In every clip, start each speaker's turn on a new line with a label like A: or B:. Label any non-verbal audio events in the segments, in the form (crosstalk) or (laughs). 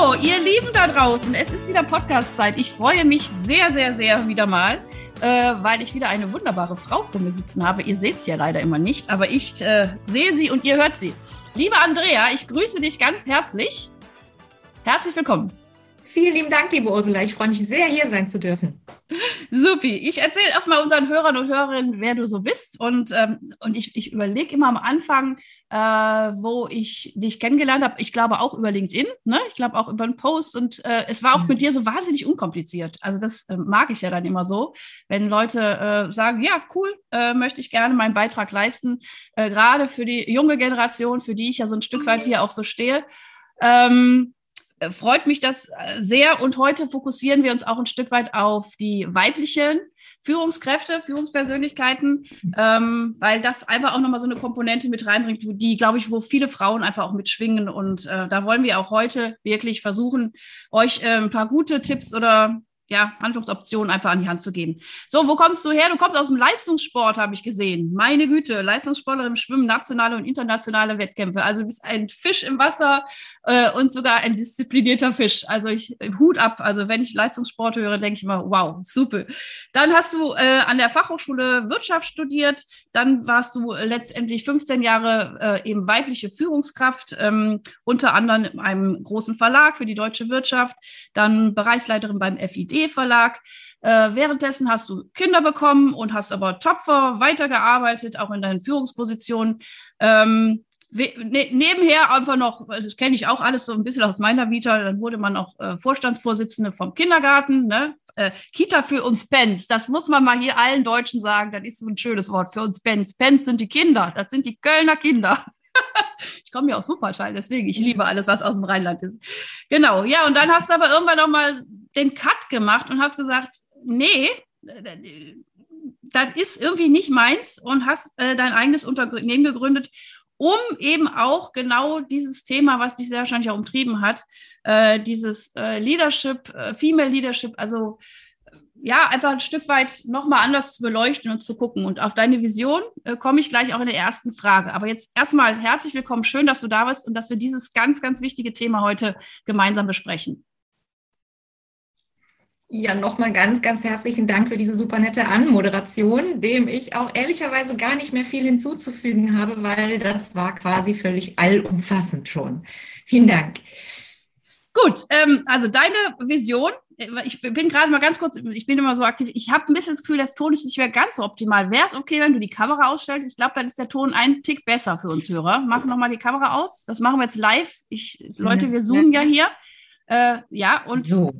A: Ihr Lieben da draußen, es ist wieder Podcast-Zeit. Ich freue mich sehr, sehr, sehr wieder mal, äh, weil ich wieder eine wunderbare Frau vor mir sitzen habe. Ihr seht sie ja leider immer nicht, aber ich äh, sehe sie und ihr hört sie. Liebe Andrea, ich grüße dich ganz herzlich. Herzlich willkommen.
B: Vielen lieben Dank, liebe Ursula. Ich freue mich sehr, hier sein zu dürfen.
A: Supi. Ich erzähle erstmal unseren Hörern und Hörerinnen, wer du so bist. Und, ähm, und ich, ich überlege immer am Anfang, äh, wo ich dich kennengelernt habe. Ich glaube auch über LinkedIn, ne? ich glaube auch über einen Post. Und äh, es war auch mhm. mit dir so wahnsinnig unkompliziert. Also das äh, mag ich ja dann immer so, wenn Leute äh, sagen, ja, cool, äh, möchte ich gerne meinen Beitrag leisten. Äh, gerade für die junge Generation, für die ich ja so ein Stück weit hier auch so stehe. Ähm, äh, freut mich das äh, sehr. Und heute fokussieren wir uns auch ein Stück weit auf die weiblichen Führungskräfte, Führungspersönlichkeiten, ähm, weil das einfach auch nochmal so eine Komponente mit reinbringt, die, glaube ich, wo viele Frauen einfach auch mitschwingen. Und äh, da wollen wir auch heute wirklich versuchen, euch äh, ein paar gute Tipps oder ja, Handlungsoptionen einfach an die Hand zu geben. So, wo kommst du her? Du kommst aus dem Leistungssport, habe ich gesehen. Meine Güte, Leistungssportlerin im Schwimmen, nationale und internationale Wettkämpfe. Also du bist ein Fisch im Wasser äh, und sogar ein disziplinierter Fisch. Also ich Hut ab. Also wenn ich Leistungssport höre, denke ich immer, wow, super. Dann hast du äh, an der Fachhochschule Wirtschaft studiert. Dann warst du letztendlich 15 Jahre äh, eben weibliche Führungskraft, ähm, unter anderem in einem großen Verlag für die deutsche Wirtschaft. Dann Bereichsleiterin beim FID Verlag. Äh, währenddessen hast du Kinder bekommen und hast aber tapfer weitergearbeitet, auch in deinen Führungspositionen. Ähm, ne nebenher einfach noch, das kenne ich auch alles so ein bisschen aus meiner Vita, dann wurde man auch äh, Vorstandsvorsitzende vom Kindergarten, ne? äh, Kita für uns Pens, das muss man mal hier allen Deutschen sagen, das ist so ein schönes Wort für uns Pens. Pens sind die Kinder, das sind die Kölner Kinder. (laughs) ich komme ja aus Wuppertal, deswegen, ich liebe alles, was aus dem Rheinland ist. Genau, ja, und dann hast du aber irgendwann noch mal den Cut gemacht und hast gesagt, nee, das ist irgendwie nicht meins und hast äh, dein eigenes Unternehmen gegründet, um eben auch genau dieses Thema, was dich sehr wahrscheinlich auch umtrieben hat, äh, dieses äh, Leadership, äh, Female Leadership, also ja, einfach ein Stück weit nochmal anders zu beleuchten und zu gucken. Und auf deine Vision äh, komme ich gleich auch in der ersten Frage. Aber jetzt erstmal herzlich willkommen. Schön, dass du da bist und dass wir dieses ganz, ganz wichtige Thema heute gemeinsam besprechen.
B: Ja, nochmal ganz, ganz herzlichen Dank für diese super nette Anmoderation, dem ich auch ehrlicherweise gar nicht mehr viel hinzuzufügen habe, weil das war quasi völlig allumfassend schon. Vielen Dank.
A: Gut, ähm, also deine Vision, äh, ich bin gerade mal ganz kurz, ich bin immer so aktiv, ich habe ein bisschen das Gefühl, der Ton ist nicht mehr ganz so optimal. Wäre es okay, wenn du die Kamera ausstellst? Ich glaube, dann ist der Ton ein Tick besser für uns Hörer. Mach nochmal die Kamera aus. Das machen wir jetzt live. Ich, Leute, wir zoomen ja hier. Äh, ja, und so.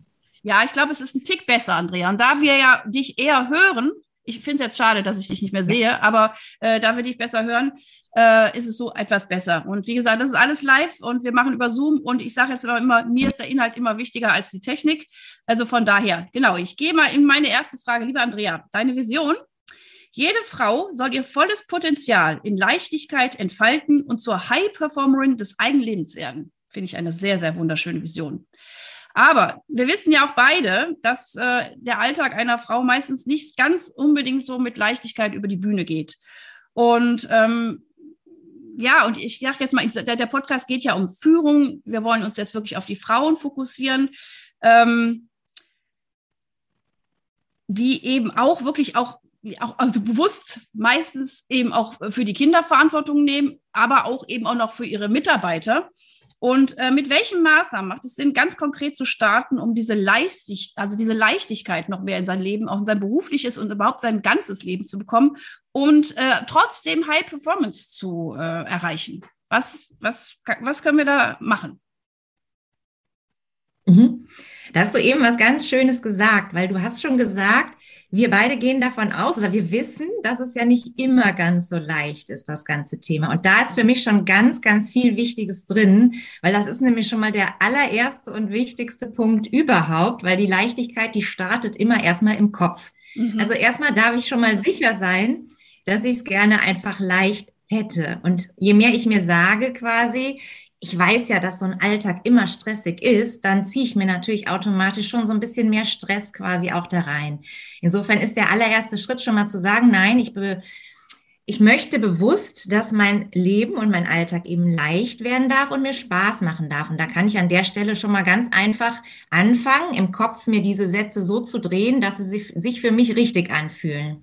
A: Ja, ich glaube, es ist ein Tick besser, Andrea. Und da wir ja dich eher hören, ich finde es jetzt schade, dass ich dich nicht mehr sehe, aber äh, da wir dich besser hören, äh, ist es so etwas besser. Und wie gesagt, das ist alles live und wir machen über Zoom und ich sage jetzt aber immer, mir ist der Inhalt immer wichtiger als die Technik. Also von daher, genau, ich gehe mal in meine erste Frage. Liebe Andrea, deine Vision? Jede Frau soll ihr volles Potenzial in Leichtigkeit entfalten und zur High-Performerin des eigenen Lebens werden. Finde ich eine sehr, sehr wunderschöne Vision. Aber wir wissen ja auch beide, dass äh, der Alltag einer Frau meistens nicht ganz unbedingt so mit Leichtigkeit über die Bühne geht. Und ähm, ja, und ich dachte jetzt mal, der, der, Podcast geht ja um Führung. Wir wollen uns jetzt wirklich auf die Frauen fokussieren, ähm, die eben auch wirklich auch, auch also bewusst meistens eben auch für die Kinder Verantwortung nehmen, aber auch eben auch noch für ihre Mitarbeiter. Und äh, mit welchen Maßnahmen macht es Sinn, ganz konkret zu starten, um diese Leichtigkeit, also diese Leichtigkeit noch mehr in sein Leben, auch in sein berufliches und überhaupt sein ganzes Leben zu bekommen und äh, trotzdem High Performance zu äh, erreichen? Was, was, was können wir da machen?
B: Mhm. Da hast du eben was ganz Schönes gesagt, weil du hast schon gesagt, wir beide gehen davon aus oder wir wissen, dass es ja nicht immer ganz so leicht ist, das ganze Thema. Und da ist für mich schon ganz, ganz viel Wichtiges drin, weil das ist nämlich schon mal der allererste und wichtigste Punkt überhaupt, weil die Leichtigkeit, die startet immer erstmal im Kopf. Mhm. Also erstmal darf ich schon mal sicher sein, dass ich es gerne einfach leicht hätte. Und je mehr ich mir sage quasi, ich weiß ja, dass so ein Alltag immer stressig ist, dann ziehe ich mir natürlich automatisch schon so ein bisschen mehr Stress quasi auch da rein. Insofern ist der allererste Schritt schon mal zu sagen, nein, ich, be, ich möchte bewusst, dass mein Leben und mein Alltag eben leicht werden darf und mir Spaß machen darf. Und da kann ich an der Stelle schon mal ganz einfach anfangen, im Kopf mir diese Sätze so zu drehen, dass sie sich für mich richtig anfühlen.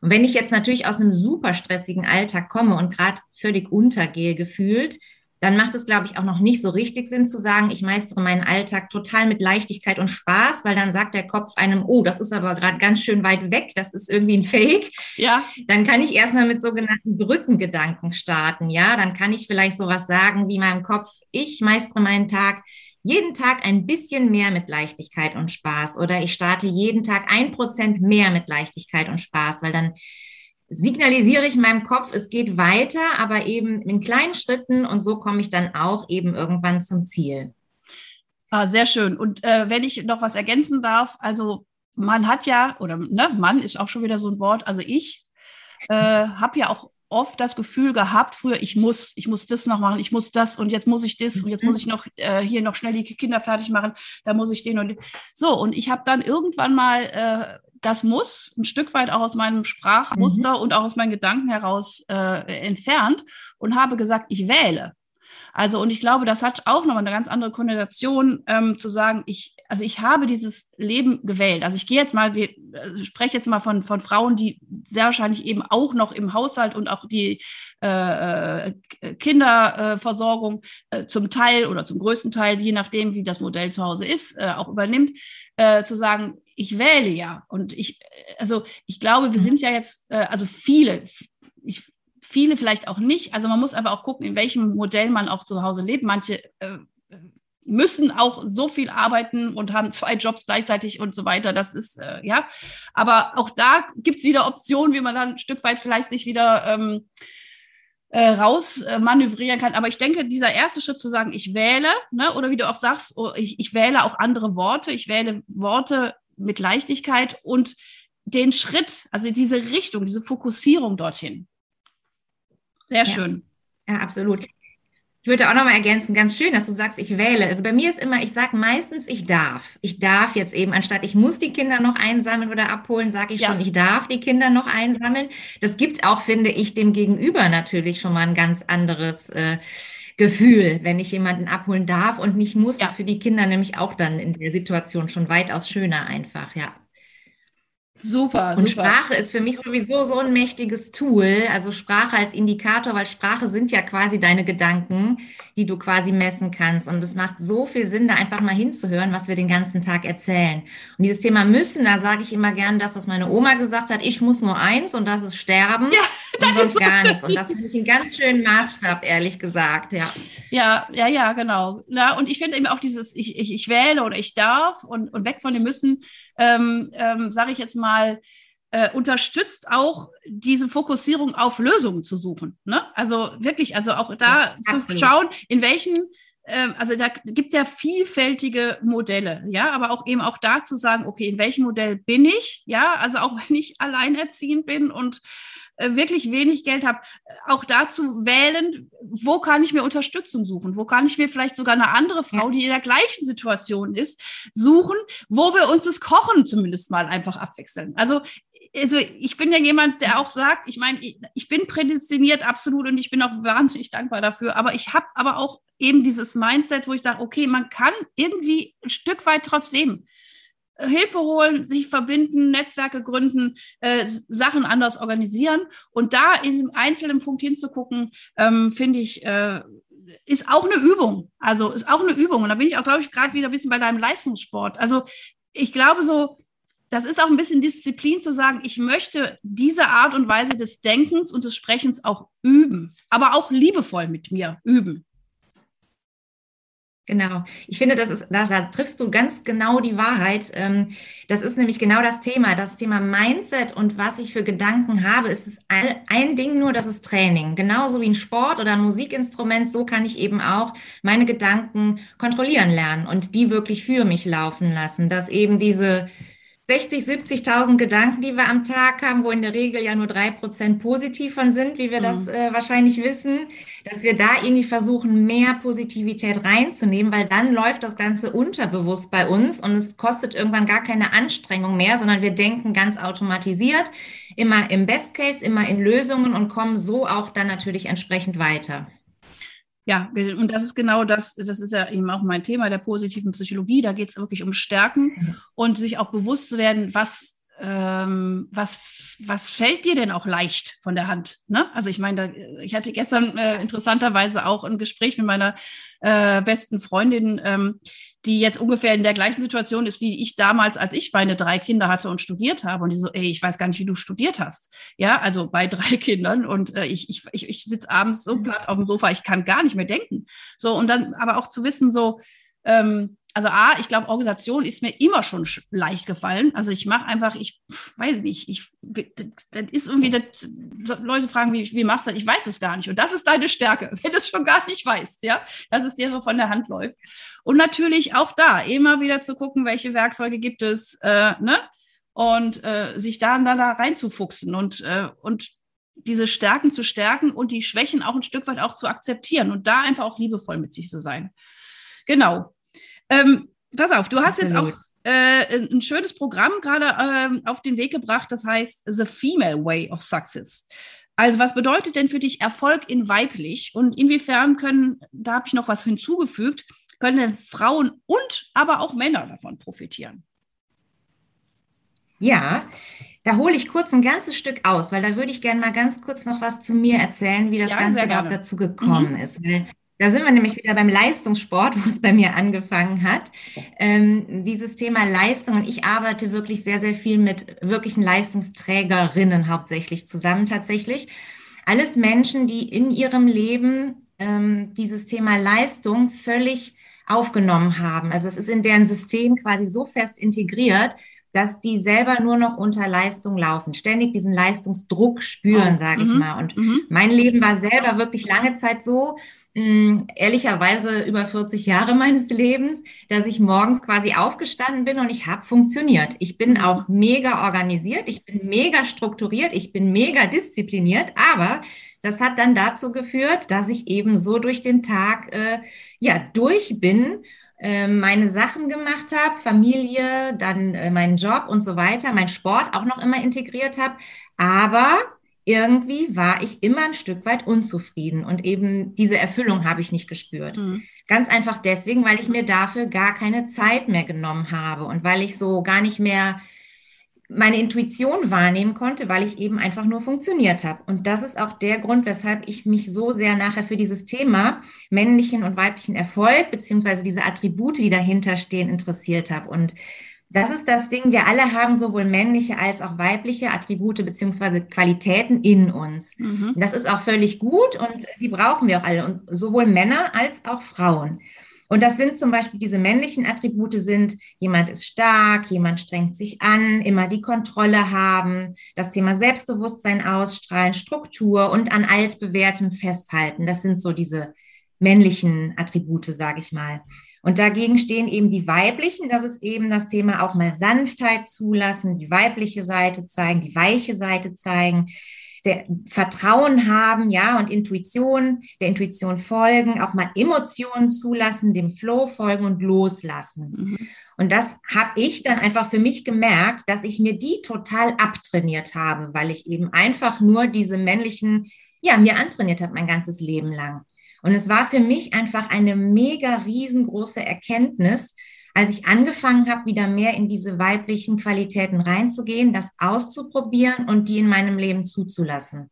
B: Und wenn ich jetzt natürlich aus einem super stressigen Alltag komme und gerade völlig untergehe gefühlt, dann macht es, glaube ich, auch noch nicht so richtig Sinn zu sagen, ich meistere meinen Alltag total mit Leichtigkeit und Spaß, weil dann sagt der Kopf einem, oh, das ist aber gerade ganz schön weit weg, das ist irgendwie ein Fake. Ja. Dann kann ich erstmal mit sogenannten Brückengedanken starten. Ja, dann kann ich vielleicht sowas sagen wie meinem Kopf, ich meistere meinen Tag jeden Tag ein bisschen mehr mit Leichtigkeit und Spaß oder ich starte jeden Tag ein Prozent mehr mit Leichtigkeit und Spaß, weil dann signalisiere ich meinem Kopf, es geht weiter, aber eben in kleinen Schritten und so komme ich dann auch eben irgendwann zum Ziel.
A: Ah, sehr schön. Und äh, wenn ich noch was ergänzen darf, also man hat ja, oder ne, Mann ist auch schon wieder so ein Wort, also ich äh, habe ja auch oft das Gefühl gehabt, früher, ich muss, ich muss das noch machen, ich muss das und jetzt muss ich das und jetzt muss ich noch äh, hier noch schnell die Kinder fertig machen, da muss ich den und den. so und ich habe dann irgendwann mal äh, das muss ein Stück weit auch aus meinem Sprachmuster mhm. und auch aus meinen Gedanken heraus äh, entfernt und habe gesagt, ich wähle. Also, und ich glaube, das hat auch nochmal eine ganz andere Konnotation, ähm, zu sagen, ich, also ich habe dieses Leben gewählt. Also ich gehe jetzt mal, wir äh, spreche jetzt mal von, von Frauen, die sehr wahrscheinlich eben auch noch im Haushalt und auch die äh, äh Kinderversorgung äh, zum Teil oder zum größten Teil, je nachdem, wie das Modell zu Hause ist, äh, auch übernimmt, äh, zu sagen, ich wähle ja. Und ich, also ich glaube, wir mhm. sind ja jetzt, also viele, ich, viele vielleicht auch nicht. Also man muss aber auch gucken, in welchem Modell man auch zu Hause lebt. Manche äh, müssen auch so viel arbeiten und haben zwei Jobs gleichzeitig und so weiter. Das ist, äh, ja. Aber auch da gibt es wieder Optionen, wie man dann ein Stück weit vielleicht sich wieder ähm, äh, raus manövrieren kann. Aber ich denke, dieser erste Schritt zu sagen, ich wähle, ne, oder wie du auch sagst, oh, ich, ich wähle auch andere Worte, ich wähle Worte, mit Leichtigkeit und den Schritt, also diese Richtung, diese Fokussierung dorthin. Sehr schön.
B: Ja, absolut. Ich würde auch noch mal ergänzen, ganz schön, dass du sagst, ich wähle. Also bei mir ist immer, ich sage meistens, ich darf. Ich darf jetzt eben, anstatt ich muss die Kinder noch einsammeln oder abholen, sage ich ja. schon, ich darf die Kinder noch einsammeln. Das gibt auch, finde ich, dem Gegenüber natürlich schon mal ein ganz anderes äh, Gefühl, wenn ich jemanden abholen darf und nicht muss. Ja. Das ist für die Kinder nämlich auch dann in der Situation schon weitaus schöner einfach, ja. Super. Und super. Sprache ist für mich sowieso so ein mächtiges Tool. Also Sprache als Indikator, weil Sprache sind ja quasi deine Gedanken, die du quasi messen kannst. Und es macht so viel Sinn, da einfach mal hinzuhören, was wir den ganzen Tag erzählen. Und dieses Thema müssen, da sage ich immer gern das, was meine Oma gesagt hat, ich muss nur eins und das ist sterben ja, das und sonst gar nichts. Und das finde ich einen ganz schönen Maßstab, ehrlich gesagt, ja.
A: Ja, ja, ja, genau. Ja, und ich finde eben auch dieses, ich, ich, ich wähle oder ich darf und, und weg von dem Müssen ähm, ähm, sage ich jetzt mal, äh, unterstützt auch diese Fokussierung auf Lösungen zu suchen. Ne? Also wirklich, also auch da ja, zu schauen, in welchen ähm, also da gibt es ja vielfältige Modelle, ja, aber auch eben auch da zu sagen, okay, in welchem Modell bin ich, ja, also auch wenn ich (laughs) alleinerziehend bin und wirklich wenig Geld habe, auch dazu wählen, wo kann ich mir Unterstützung suchen? Wo kann ich mir vielleicht sogar eine andere Frau, die in der gleichen Situation ist, suchen, wo wir uns das Kochen zumindest mal einfach abwechseln. Also also ich bin ja jemand, der auch sagt, ich meine, ich bin prädestiniert absolut und ich bin auch wahnsinnig dankbar dafür, aber ich habe aber auch eben dieses Mindset, wo ich sage, okay, man kann irgendwie ein Stück weit trotzdem Hilfe holen, sich verbinden, Netzwerke gründen, äh, Sachen anders organisieren. Und da in dem einzelnen Punkt hinzugucken, ähm, finde ich, äh, ist auch eine Übung. Also ist auch eine Übung. Und da bin ich auch, glaube ich, gerade wieder ein bisschen bei deinem Leistungssport. Also ich glaube so, das ist auch ein bisschen Disziplin zu sagen, ich möchte diese Art und Weise des Denkens und des Sprechens auch üben, aber auch liebevoll mit mir üben.
B: Genau. Ich finde, das ist, da, da, triffst du ganz genau die Wahrheit. Ähm, das ist nämlich genau das Thema. Das Thema Mindset und was ich für Gedanken habe, ist es ein, ein Ding nur, das ist Training. Genauso wie ein Sport oder ein Musikinstrument, so kann ich eben auch meine Gedanken kontrollieren lernen und die wirklich für mich laufen lassen. Dass eben diese, 60, 70.000 Gedanken, die wir am Tag haben, wo in der Regel ja nur drei Prozent positiv von sind, wie wir mhm. das äh, wahrscheinlich wissen, dass wir da irgendwie versuchen, mehr Positivität reinzunehmen, weil dann läuft das Ganze unterbewusst bei uns und es kostet irgendwann gar keine Anstrengung mehr, sondern wir denken ganz automatisiert, immer im Best Case, immer in Lösungen und kommen so auch dann natürlich entsprechend weiter.
A: Ja, und das ist genau das, das ist ja eben auch mein Thema der positiven Psychologie. Da geht es wirklich um Stärken und sich auch bewusst zu werden, was, ähm, was, was fällt dir denn auch leicht von der Hand? Ne? Also ich meine, ich hatte gestern äh, interessanterweise auch ein Gespräch mit meiner äh, besten Freundin, ähm, die jetzt ungefähr in der gleichen Situation ist wie ich damals, als ich meine drei Kinder hatte und studiert habe. Und die so, ey, ich weiß gar nicht, wie du studiert hast. Ja, also bei (laughs) drei Kindern. Und äh, ich, ich, ich, ich sitze abends so platt auf dem Sofa, ich kann gar nicht mehr denken. So, und dann aber auch zu wissen, so, ähm, also A, ich glaube, Organisation ist mir immer schon leicht gefallen. Also ich mache einfach, ich weiß nicht, ich, das ist irgendwie, das, Leute fragen, wie, wie machst du das? Ich weiß es gar nicht. Und das ist deine Stärke, (laughs) wenn du es schon gar nicht weißt, ja, dass es dir so von der Hand läuft. Und natürlich auch da immer wieder zu gucken, welche Werkzeuge gibt es, äh, ne? Und äh, sich da, da, da reinzufuchsen und, äh, und diese Stärken zu stärken und die Schwächen auch ein Stück weit auch zu akzeptieren und da einfach auch liebevoll mit sich zu sein. Genau. Ähm, pass auf, du hast Absolut. jetzt auch äh, ein schönes Programm gerade äh, auf den Weg gebracht, das heißt The Female Way of Success. Also was bedeutet denn für dich Erfolg in weiblich und inwiefern können, da habe ich noch was hinzugefügt, können denn Frauen und aber auch Männer davon profitieren?
B: Ja, da hole ich kurz ein ganzes Stück aus, weil da würde ich gerne mal ganz kurz noch was zu mir erzählen, wie das ja, Ganze überhaupt dazu gekommen mhm. ist. Weil da sind wir nämlich wieder beim Leistungssport, wo es bei mir angefangen hat. Ähm, dieses Thema Leistung und ich arbeite wirklich sehr, sehr viel mit wirklichen Leistungsträgerinnen hauptsächlich zusammen tatsächlich. Alles Menschen, die in ihrem Leben ähm, dieses Thema Leistung völlig aufgenommen haben. Also es ist in deren System quasi so fest integriert, dass die selber nur noch unter Leistung laufen, ständig diesen Leistungsdruck spüren, oh, sage ich mhm, mal. Und mhm. mein Leben war selber wirklich lange Zeit so, mh, ehrlicherweise über 40 Jahre meines Lebens, dass ich morgens quasi aufgestanden bin und ich habe funktioniert. Ich bin auch mega organisiert, ich bin mega strukturiert, ich bin mega diszipliniert, aber das hat dann dazu geführt, dass ich eben so durch den Tag äh, ja durch bin äh, meine Sachen gemacht habe, Familie, dann äh, meinen Job und so weiter, mein Sport auch noch immer integriert habe, aber irgendwie war ich immer ein Stück weit unzufrieden und eben diese Erfüllung habe ich nicht gespürt. Mhm. Ganz einfach deswegen, weil ich mir dafür gar keine Zeit mehr genommen habe und weil ich so gar nicht mehr meine Intuition wahrnehmen konnte, weil ich eben einfach nur funktioniert habe. Und das ist auch der Grund, weshalb ich mich so sehr nachher für dieses Thema männlichen und weiblichen Erfolg beziehungsweise diese Attribute, die dahinter stehen, interessiert habe. Und das ist das Ding, wir alle haben sowohl männliche als auch weibliche Attribute beziehungsweise Qualitäten in uns. Mhm. Das ist auch völlig gut und die brauchen wir auch alle, und sowohl Männer als auch Frauen. Und das sind zum Beispiel diese männlichen Attribute sind, jemand ist stark, jemand strengt sich an, immer die Kontrolle haben, das Thema Selbstbewusstsein ausstrahlen, Struktur und an altbewährtem festhalten. Das sind so diese männlichen Attribute, sage ich mal. Und dagegen stehen eben die weiblichen, das ist eben das Thema auch mal Sanftheit zulassen, die weibliche Seite zeigen, die weiche Seite zeigen, der Vertrauen haben, ja, und Intuition, der Intuition folgen, auch mal Emotionen zulassen, dem Flow folgen und loslassen. Mhm. Und das habe ich dann einfach für mich gemerkt, dass ich mir die total abtrainiert habe, weil ich eben einfach nur diese männlichen, ja, mir antrainiert habe mein ganzes Leben lang. Und es war für mich einfach eine mega riesengroße Erkenntnis, als ich angefangen habe, wieder mehr in diese weiblichen Qualitäten reinzugehen, das auszuprobieren und die in meinem Leben zuzulassen.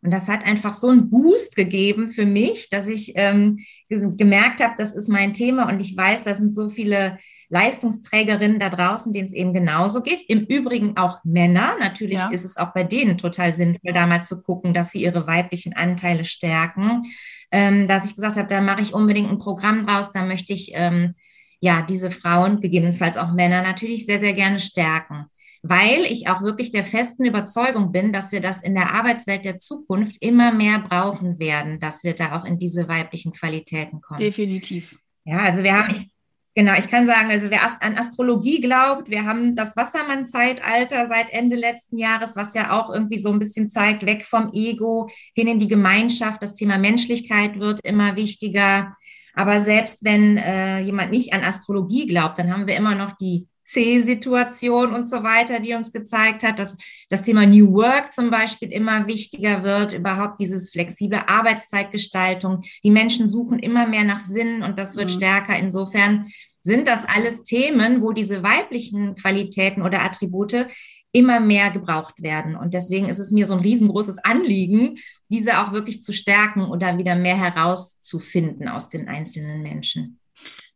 B: Und das hat einfach so einen Boost gegeben für mich, dass ich ähm, gemerkt habe, das ist mein Thema und ich weiß, da sind so viele Leistungsträgerinnen da draußen, denen es eben genauso geht. Im Übrigen auch Männer. Natürlich ja. ist es auch bei denen total sinnvoll, da mal zu gucken, dass sie ihre weiblichen Anteile stärken. Ähm, dass ich gesagt habe, da mache ich unbedingt ein Programm draus, da möchte ich ähm, ja diese Frauen, gegebenenfalls auch Männer, natürlich sehr, sehr gerne stärken weil ich auch wirklich der festen Überzeugung bin, dass wir das in der Arbeitswelt der Zukunft immer mehr brauchen werden, dass wir da auch in diese weiblichen Qualitäten kommen.
A: Definitiv.
B: Ja, also wir haben, Genau, ich kann sagen, also wer an Astrologie glaubt, wir haben das Wassermann-Zeitalter seit Ende letzten Jahres, was ja auch irgendwie so ein bisschen zeigt, weg vom Ego hin in die Gemeinschaft. Das Thema Menschlichkeit wird immer wichtiger. Aber selbst wenn äh, jemand nicht an Astrologie glaubt, dann haben wir immer noch die C-Situation und so weiter, die uns gezeigt hat, dass das Thema New Work zum Beispiel immer wichtiger wird, überhaupt dieses flexible Arbeitszeitgestaltung. Die Menschen suchen immer mehr nach Sinn und das wird mhm. stärker. Insofern sind das alles Themen, wo diese weiblichen Qualitäten oder Attribute immer mehr gebraucht werden. Und deswegen ist es mir so ein riesengroßes Anliegen, diese auch wirklich zu stärken oder wieder mehr herauszufinden aus den einzelnen Menschen.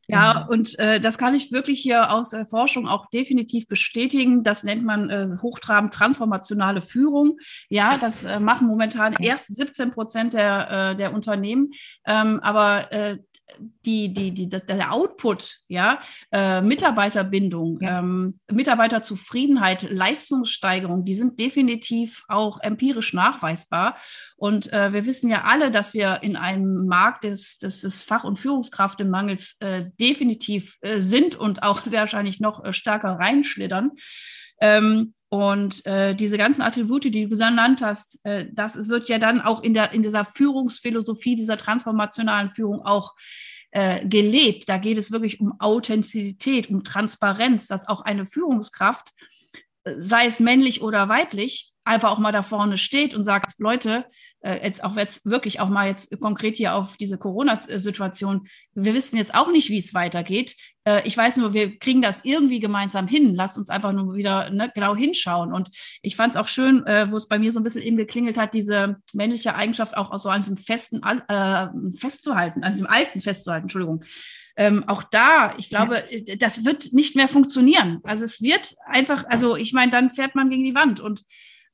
A: Ja, genau. und äh, das kann ich wirklich hier aus der Forschung auch definitiv bestätigen. Das nennt man äh, hochtrabend transformationale Führung. Ja, das äh, machen momentan erst 17 Prozent der, äh, der Unternehmen. Ähm, aber äh, die, die, die, der Output, ja, äh, Mitarbeiterbindung, ja. ähm, Mitarbeiterzufriedenheit, Leistungssteigerung, die sind definitiv auch empirisch nachweisbar. Und äh, wir wissen ja alle, dass wir in einem Markt des, des, des Fach- und Führungskräftemangels äh, definitiv äh, sind und auch (laughs) sehr wahrscheinlich noch äh, stärker reinschlittern. Ähm, und äh, diese ganzen Attribute, die du genannt hast, äh, das wird ja dann auch in, der, in dieser Führungsphilosophie, dieser transformationalen Führung auch äh, gelebt. Da geht es wirklich um Authentizität, um Transparenz, dass auch eine Führungskraft, äh, sei es männlich oder weiblich, einfach auch mal da vorne steht und sagt, Leute, äh, jetzt auch jetzt wirklich auch mal jetzt konkret hier auf diese Corona-Situation, wir wissen jetzt auch nicht, wie es weitergeht. Äh, ich weiß nur, wir kriegen das irgendwie gemeinsam hin. Lasst uns einfach nur wieder ne, genau hinschauen. Und ich fand es auch schön, äh, wo es bei mir so ein bisschen eben geklingelt hat, diese männliche Eigenschaft auch so an diesem festen äh, festzuhalten, an diesem alten festzuhalten, Entschuldigung. Ähm, auch da, ich glaube, ja. das wird nicht mehr funktionieren. Also es wird einfach, also ich meine, dann fährt man gegen die Wand und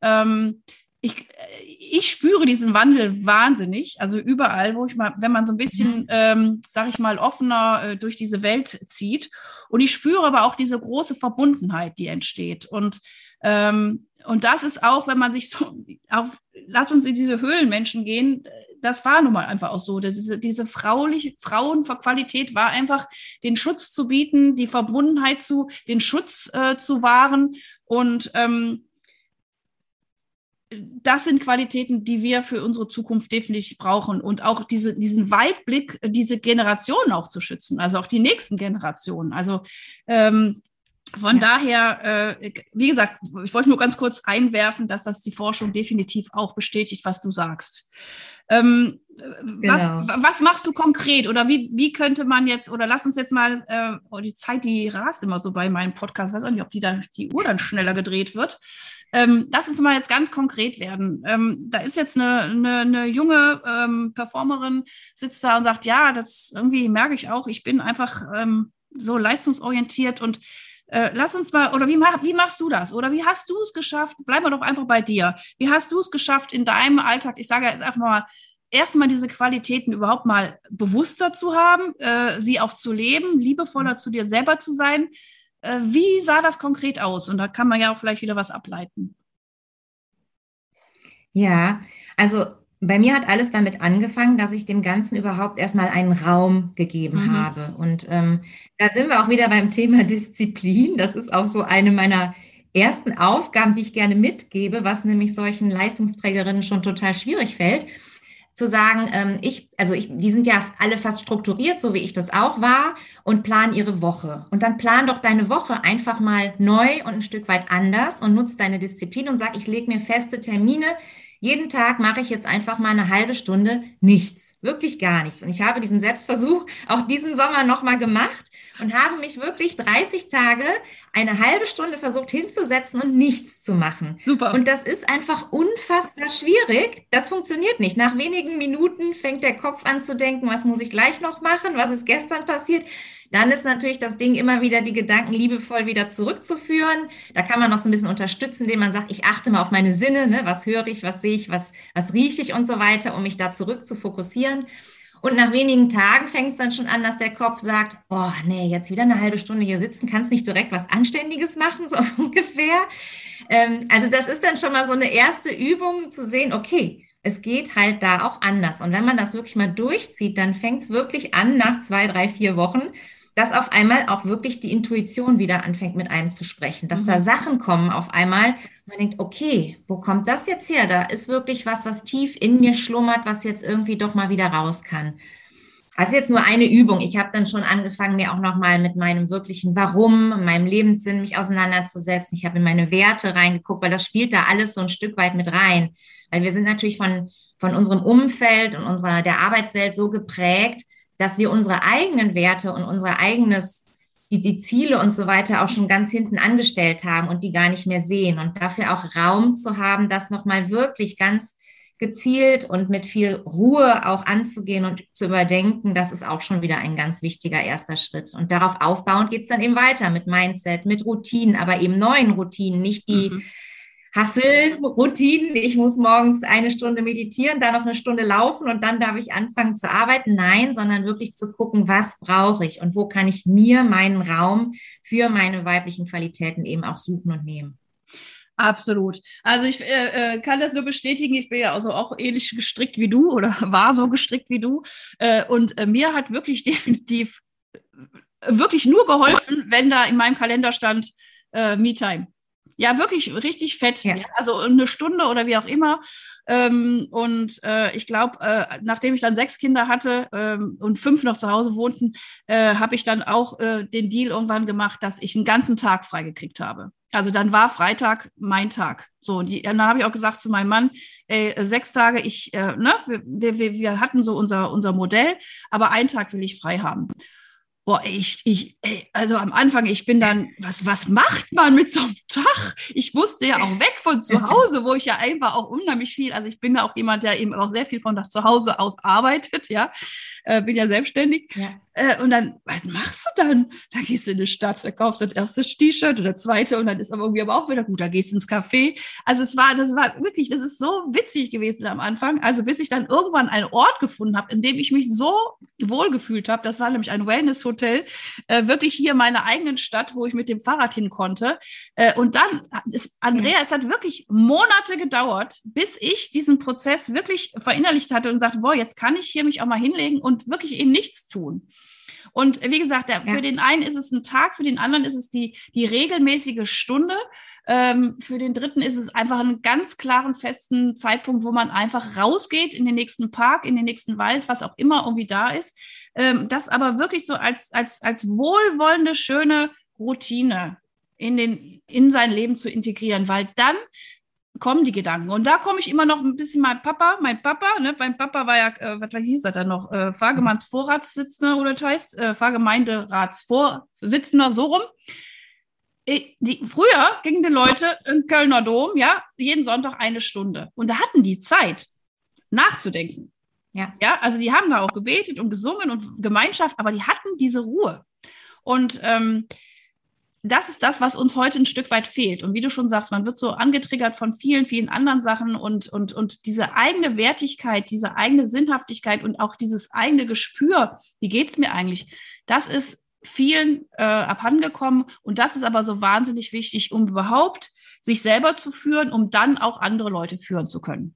A: ähm, ich, ich spüre diesen Wandel wahnsinnig. Also überall, wo ich mal, wenn man so ein bisschen, mhm. ähm, sag ich mal, offener äh, durch diese Welt zieht. Und ich spüre aber auch diese große Verbundenheit, die entsteht. Und, ähm, und das ist auch, wenn man sich so auf, lass uns in diese Höhlenmenschen gehen, das war nun mal einfach auch so. Diese, diese frauliche Frauenqualität war einfach, den Schutz zu bieten, die Verbundenheit zu, den Schutz äh, zu wahren. Und ähm, das sind Qualitäten, die wir für unsere Zukunft definitiv brauchen und auch diese, diesen Weitblick, diese Generationen auch zu schützen, also auch die nächsten Generationen. Also ähm, von ja. daher, äh, wie gesagt, ich wollte nur ganz kurz einwerfen, dass das die Forschung definitiv auch bestätigt, was du sagst. Ähm, genau. was, was, machst du konkret oder wie, wie könnte man jetzt, oder lass uns jetzt mal, äh, oh, die Zeit, die rast immer so bei meinem Podcast, ich weiß auch nicht, ob die, dann, die Uhr dann schneller gedreht wird. Ähm, lass uns mal jetzt ganz konkret werden. Ähm, da ist jetzt eine, eine, eine junge ähm, Performerin, sitzt da und sagt, ja, das irgendwie merke ich auch, ich bin einfach ähm, so leistungsorientiert und äh, lass uns mal, oder wie, mach, wie machst du das? Oder wie hast du es geschafft? Bleiben wir doch einfach bei dir. Wie hast du es geschafft in deinem Alltag? Ich sage jetzt einfach mal, erstmal diese Qualitäten überhaupt mal bewusster zu haben, äh, sie auch zu leben, liebevoller zu dir selber zu sein, wie sah das konkret aus? Und da kann man ja auch vielleicht wieder was ableiten.
B: Ja, also bei mir hat alles damit angefangen, dass ich dem Ganzen überhaupt erstmal einen Raum gegeben mhm. habe. Und ähm, da sind wir auch wieder beim Thema (laughs) Disziplin. Das ist auch so eine meiner ersten Aufgaben, die ich gerne mitgebe, was nämlich solchen Leistungsträgerinnen schon total schwierig fällt zu sagen, ähm, ich, also ich, die sind ja alle fast strukturiert, so wie ich das auch war, und planen ihre Woche. Und dann plan doch deine Woche einfach mal neu und ein Stück weit anders und nutz deine Disziplin und sag, ich lege mir feste Termine. Jeden Tag mache ich jetzt einfach mal eine halbe Stunde nichts, wirklich gar nichts. Und ich habe diesen Selbstversuch auch diesen Sommer nochmal gemacht und habe mich wirklich 30 Tage eine halbe Stunde versucht hinzusetzen und nichts zu machen. Super. Und das ist einfach unfassbar schwierig. Das funktioniert nicht. Nach wenigen Minuten fängt der Kopf an zu denken, was muss ich gleich noch machen? Was ist gestern passiert? Dann ist natürlich das Ding immer wieder die Gedanken liebevoll wieder zurückzuführen. Da kann man noch so ein bisschen unterstützen, indem man sagt, ich achte mal auf meine Sinne, ne? was höre ich, was sehe ich, was, was rieche ich und so weiter, um mich da zurück zu fokussieren. Und nach wenigen Tagen fängt es dann schon an, dass der Kopf sagt, oh nee, jetzt wieder eine halbe Stunde hier sitzen, kannst nicht direkt was Anständiges machen, (laughs) so ungefähr. Ähm, also das ist dann schon mal so eine erste Übung zu sehen, okay, es geht halt da auch anders. Und wenn man das wirklich mal durchzieht, dann fängt es wirklich an nach zwei, drei, vier Wochen, dass auf einmal auch wirklich die Intuition wieder anfängt mit einem zu sprechen, dass mhm. da Sachen kommen auf einmal. Man denkt, okay, wo kommt das jetzt her? Da ist wirklich was, was tief in mir schlummert, was jetzt irgendwie doch mal wieder raus kann. Das ist jetzt nur eine Übung. Ich habe dann schon angefangen, mir auch nochmal mit meinem wirklichen Warum, meinem Lebenssinn mich auseinanderzusetzen. Ich habe in meine Werte reingeguckt, weil das spielt da alles so ein Stück weit mit rein. Weil wir sind natürlich von, von unserem Umfeld und unserer, der Arbeitswelt so geprägt, dass wir unsere eigenen Werte und unser eigenes, die, die Ziele und so weiter auch schon ganz hinten angestellt haben und die gar nicht mehr sehen. Und dafür auch Raum zu haben, das nochmal wirklich ganz gezielt und mit viel Ruhe auch anzugehen und zu überdenken, das ist auch schon wieder ein ganz wichtiger erster Schritt. Und darauf aufbauend geht es dann eben weiter mit Mindset, mit Routinen, aber eben neuen Routinen, nicht die mhm. Hustle-Routinen. Ich muss morgens eine Stunde meditieren, dann noch eine Stunde laufen und dann darf ich anfangen zu arbeiten. Nein, sondern wirklich zu gucken, was brauche ich und wo kann ich mir meinen Raum für meine weiblichen Qualitäten eben auch suchen und nehmen.
A: Absolut. Also ich äh, äh, kann das nur bestätigen. Ich bin ja also auch ähnlich gestrickt wie du oder (laughs) war so gestrickt wie du. Äh, und äh, mir hat wirklich (laughs) definitiv äh, wirklich nur geholfen, wenn da in meinem Kalender stand äh, Me-Time. Ja, wirklich richtig fett. Ja. Also eine Stunde oder wie auch immer. Ähm, und äh, ich glaube, äh, nachdem ich dann sechs Kinder hatte ähm, und fünf noch zu Hause wohnten, äh, habe ich dann auch äh, den Deal irgendwann gemacht, dass ich einen ganzen Tag freigekriegt habe. Also dann war Freitag mein Tag. So, und, die, und dann habe ich auch gesagt zu meinem Mann, ey, sechs Tage, ich, äh, ne, wir, wir, wir hatten so unser, unser Modell, aber einen Tag will ich frei haben. Boah, ich, ich, ey, also am Anfang, ich bin dann, was, was macht man mit so einem (laughs) Tag? Ich musste ja auch weg von zu Hause, wo ich ja einfach auch unheimlich viel, also ich bin ja auch jemand, der eben auch sehr viel von zu Hause aus arbeitet, ja, äh, bin ja selbstständig. Ja. Äh, und dann, was machst du dann? Da gehst du in die Stadt, da kaufst du das erste T-Shirt oder das zweite und dann ist aber irgendwie aber auch wieder gut, da gehst du ins Café. Also es war, das war wirklich, das ist so witzig gewesen am Anfang. Also bis ich dann irgendwann einen Ort gefunden habe, in dem ich mich so wohl gefühlt habe. Das war nämlich ein Wellness-Hotel, äh, wirklich hier in meiner eigenen Stadt, wo ich mit dem Fahrrad hin konnte. Äh, und dann ist Andrea, es hat wirklich Monate gedauert, bis ich diesen Prozess wirklich verinnerlicht hatte und sagte, boah, jetzt kann ich hier mich auch mal hinlegen und wirklich eben nichts tun. Und wie gesagt, der, ja. für den einen ist es ein Tag, für den anderen ist es die, die regelmäßige Stunde. Ähm, für den dritten ist es einfach einen ganz klaren, festen Zeitpunkt, wo man einfach rausgeht in den nächsten Park, in den nächsten Wald, was auch immer irgendwie da ist. Ähm, das aber wirklich so als, als, als wohlwollende, schöne Routine in, den, in sein Leben zu integrieren, weil dann kommen die Gedanken. Und da komme ich immer noch ein bisschen mein Papa, mein Papa, ne? Mein Papa war ja, äh, was hieß das da noch, äh, Fahrgemannsvorratssitzender oder das heißt, äh, Fahrgemeinderatsvorsitzender, so rum. Äh, die, früher gingen die Leute im Kölner Dom, ja, jeden Sonntag eine Stunde. Und da hatten die Zeit, nachzudenken. Ja. ja, also die haben da auch gebetet und gesungen und Gemeinschaft, aber die hatten diese Ruhe. Und ähm, das ist das, was uns heute ein Stück weit fehlt. Und wie du schon sagst, man wird so angetriggert von vielen, vielen anderen Sachen und, und, und diese eigene Wertigkeit, diese eigene Sinnhaftigkeit und auch dieses eigene Gespür, wie geht's mir eigentlich, das ist vielen äh, abhandengekommen. Und das ist aber so wahnsinnig wichtig, um überhaupt sich selber zu führen, um dann auch andere Leute führen zu können.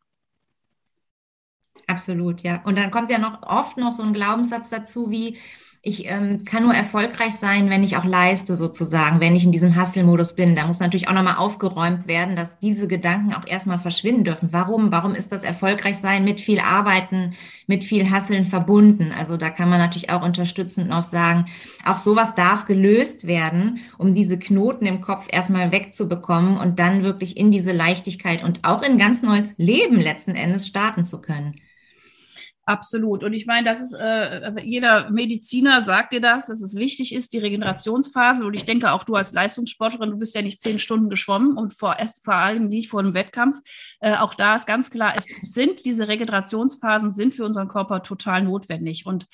B: Absolut, ja. Und dann kommt ja noch oft noch so ein Glaubenssatz dazu wie, ich ähm, kann nur erfolgreich sein, wenn ich auch leiste, sozusagen, wenn ich in diesem Hustle-Modus bin. Da muss natürlich auch nochmal aufgeräumt werden, dass diese Gedanken auch erstmal verschwinden dürfen. Warum? Warum ist das erfolgreich sein mit viel Arbeiten, mit viel Hasseln verbunden? Also da kann man natürlich auch unterstützend noch sagen, auch sowas darf gelöst werden, um diese Knoten im Kopf erstmal wegzubekommen und dann wirklich in diese Leichtigkeit und auch in ganz neues Leben letzten Endes starten zu können.
A: Absolut. Und ich meine, das ist, äh, jeder Mediziner sagt dir das, dass es wichtig ist, die Regenerationsphase. Und ich denke auch du als Leistungssportlerin, du bist ja nicht zehn Stunden geschwommen und vor, vor allem nicht vor einem Wettkampf. Äh, auch da ist ganz klar, es sind diese Regenerationsphasen sind für unseren Körper total notwendig. Und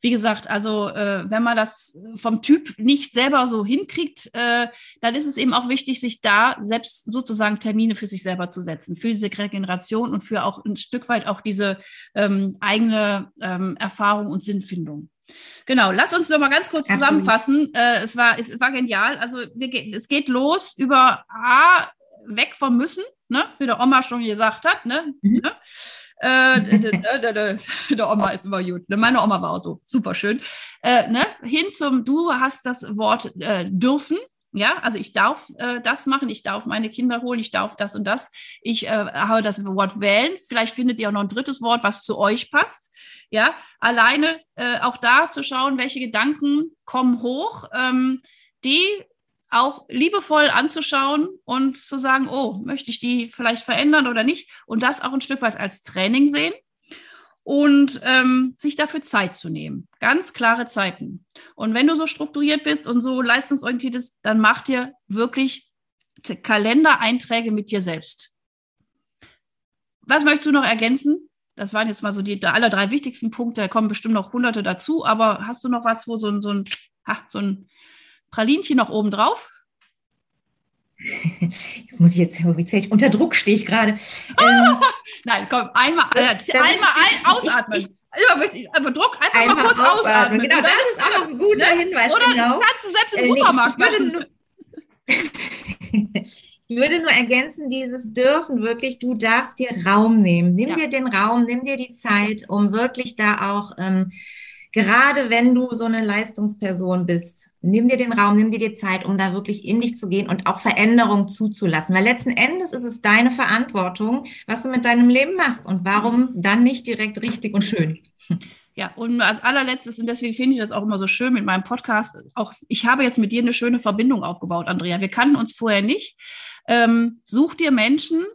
A: wie gesagt, also äh, wenn man das vom Typ nicht selber so hinkriegt, äh, dann ist es eben auch wichtig, sich da selbst sozusagen Termine für sich selber zu setzen, für diese Regeneration und für auch ein Stück weit auch diese ähm, eigene ähm, Erfahrung und Sinnfindung. Genau, lass uns noch mal ganz kurz zusammenfassen. Äh, es, war, es war genial. Also wir, es geht los über A, weg vom Müssen, ne? wie der Oma schon gesagt hat. Ne? Mhm. ne? Äh, (laughs) der Oma ist immer gut. Ne? Meine Oma war auch so super schön. Äh, ne? Hin zum, du hast das Wort äh, dürfen. Ja, also ich darf äh, das machen, ich darf meine Kinder holen, ich darf das und das. Ich äh, habe das Wort wählen. Vielleicht findet ihr auch noch ein drittes Wort, was zu euch passt. Ja, alleine äh, auch da zu schauen, welche Gedanken kommen hoch, ähm, die auch liebevoll anzuschauen und zu sagen, oh, möchte ich die vielleicht verändern oder nicht? Und das auch ein Stück weit als Training sehen und ähm, sich dafür Zeit zu nehmen. Ganz klare Zeiten. Und wenn du so strukturiert bist und so leistungsorientiert bist, dann mach dir wirklich Kalendereinträge mit dir selbst. Was möchtest du noch ergänzen? Das waren jetzt mal so die alle drei wichtigsten Punkte. Da kommen bestimmt noch hunderte dazu. Aber hast du noch was, wo so ein, so ein, ha, so ein Pralinchen noch oben drauf? (laughs)
B: Jetzt muss ich jetzt, jetzt unter Druck stehe ich gerade.
A: Ähm, (laughs) Nein, komm, einmal, äh, einmal ein, ausatmen. Immer, Druck, einfach, einfach mal kurz ausatmen. ausatmen.
B: Genau, das, das ist auch noch ein guter ne? Hinweis.
A: Oder genau. das kannst du selbst im äh, Supermarkt machen. (laughs)
B: Ich würde nur ergänzen, dieses dürfen wirklich, du darfst dir Raum nehmen. Nimm ja. dir den Raum, nimm dir die Zeit, um wirklich da auch ähm, gerade wenn du so eine Leistungsperson bist, nimm dir den Raum, nimm dir die Zeit, um da wirklich in dich zu gehen und auch Veränderung zuzulassen. Weil letzten Endes ist es deine Verantwortung, was du mit deinem Leben machst und warum dann nicht direkt richtig und schön.
A: Ja, und als allerletztes, und deswegen finde ich das auch immer so schön mit meinem Podcast, auch ich habe jetzt mit dir eine schöne Verbindung aufgebaut, Andrea. Wir kannten uns vorher nicht. Ähm, such dir Menschen,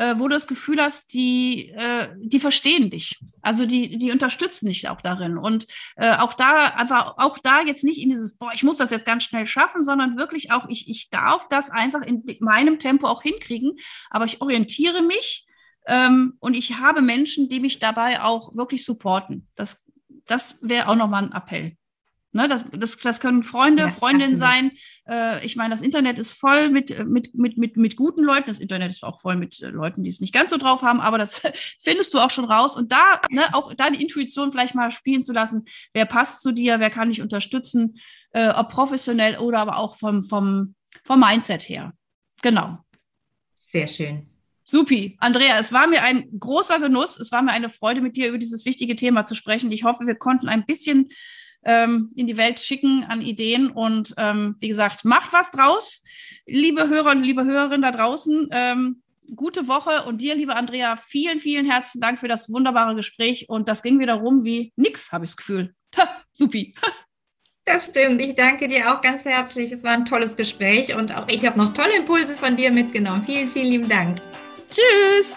A: äh, wo du das Gefühl hast, die, äh, die verstehen dich. Also die, die unterstützen dich auch darin. Und äh, auch da, einfach auch da jetzt nicht in dieses, boah, ich muss das jetzt ganz schnell schaffen, sondern wirklich auch, ich, ich darf das einfach in meinem Tempo auch hinkriegen, aber ich orientiere mich ähm, und ich habe Menschen, die mich dabei auch wirklich supporten. Das, das wäre auch nochmal ein Appell. Ne, das, das, das können Freunde, ja, Freundinnen sein. Äh, ich meine, das Internet ist voll mit, mit, mit, mit, mit guten Leuten. Das Internet ist auch voll mit äh, Leuten, die es nicht ganz so drauf haben, aber das (laughs) findest du auch schon raus. Und da ne, auch deine Intuition vielleicht mal spielen zu lassen. Wer passt zu dir? Wer kann dich unterstützen? Äh, ob professionell oder aber auch vom, vom, vom Mindset her. Genau.
B: Sehr schön.
A: Supi. Andrea, es war mir ein großer Genuss. Es war mir eine Freude, mit dir über dieses wichtige Thema zu sprechen. Ich hoffe, wir konnten ein bisschen ähm, in die Welt schicken an Ideen. Und ähm, wie gesagt, macht was draus. Liebe Hörer und liebe Hörerinnen da draußen, ähm, gute Woche. Und dir, liebe Andrea, vielen, vielen herzlichen Dank für das wunderbare Gespräch. Und das ging wieder rum wie nix, habe ich das Gefühl. Ha, supi.
B: Das stimmt. Ich danke dir auch ganz herzlich. Es war ein tolles Gespräch und auch ich habe noch tolle Impulse von dir mitgenommen. Vielen, vielen lieben Dank.
A: Tschüss.